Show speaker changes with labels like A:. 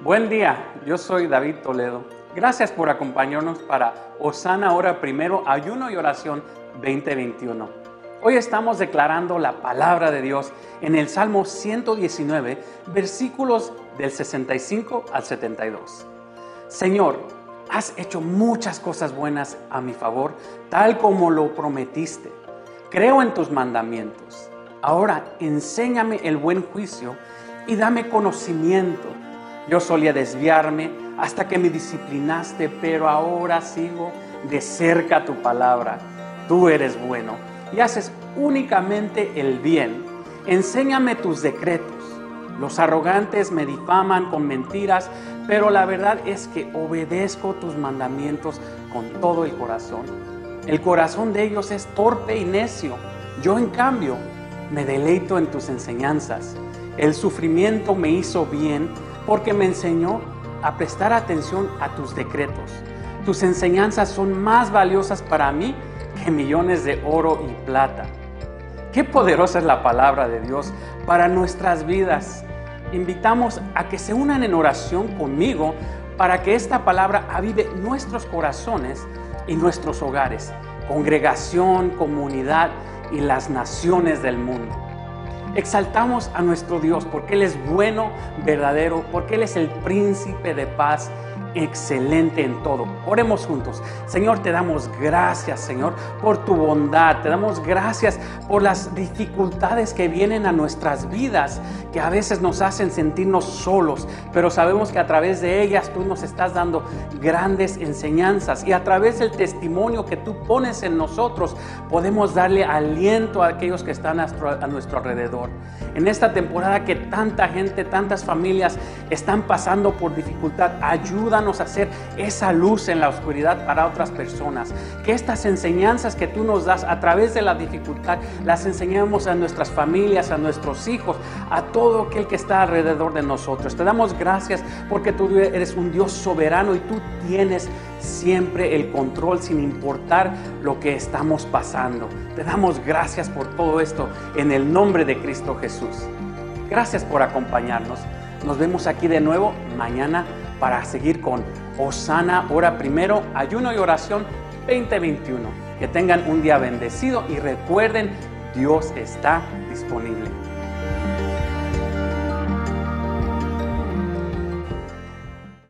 A: Buen día, yo soy David Toledo. Gracias por acompañarnos para Osana Hora Primero, Ayuno y Oración 2021. Hoy estamos declarando la palabra de Dios en el Salmo 119, versículos del 65 al 72. Señor, has hecho muchas cosas buenas a mi favor, tal como lo prometiste. Creo en tus mandamientos. Ahora enséñame el buen juicio y dame conocimiento. Yo solía desviarme hasta que me disciplinaste, pero ahora sigo de cerca tu palabra. Tú eres bueno y haces únicamente el bien. Enséñame tus decretos. Los arrogantes me difaman con mentiras, pero la verdad es que obedezco tus mandamientos con todo el corazón. El corazón de ellos es torpe y necio. Yo en cambio me deleito en tus enseñanzas. El sufrimiento me hizo bien porque me enseñó a prestar atención a tus decretos. Tus enseñanzas son más valiosas para mí que millones de oro y plata. Qué poderosa es la palabra de Dios para nuestras vidas. Invitamos a que se unan en oración conmigo para que esta palabra avive nuestros corazones y nuestros hogares, congregación, comunidad y las naciones del mundo. Exaltamos a nuestro Dios porque Él es bueno, verdadero, porque Él es el príncipe de paz excelente en todo. Oremos juntos. Señor, te damos gracias, Señor, por tu bondad. Te damos gracias por las dificultades que vienen a nuestras vidas, que a veces nos hacen sentirnos solos, pero sabemos que a través de ellas tú nos estás dando grandes enseñanzas y a través del testimonio que tú pones en nosotros podemos darle aliento a aquellos que están a nuestro alrededor. En esta temporada que tanta gente, tantas familias están pasando por dificultad, ayúdanos a hacer esa luz en la oscuridad para otras personas. Que estas enseñanzas que tú nos das a través de la dificultad las enseñemos a nuestras familias, a nuestros hijos, a todo aquel que está alrededor de nosotros. Te damos gracias porque tú eres un Dios soberano y tú tienes siempre el control sin importar lo que estamos pasando. Te damos gracias por todo esto en el nombre de Cristo Jesús. Gracias por acompañarnos. Nos vemos aquí de nuevo mañana para seguir con Osana, hora primero, ayuno y oración 2021. Que tengan un día bendecido y recuerden, Dios está disponible.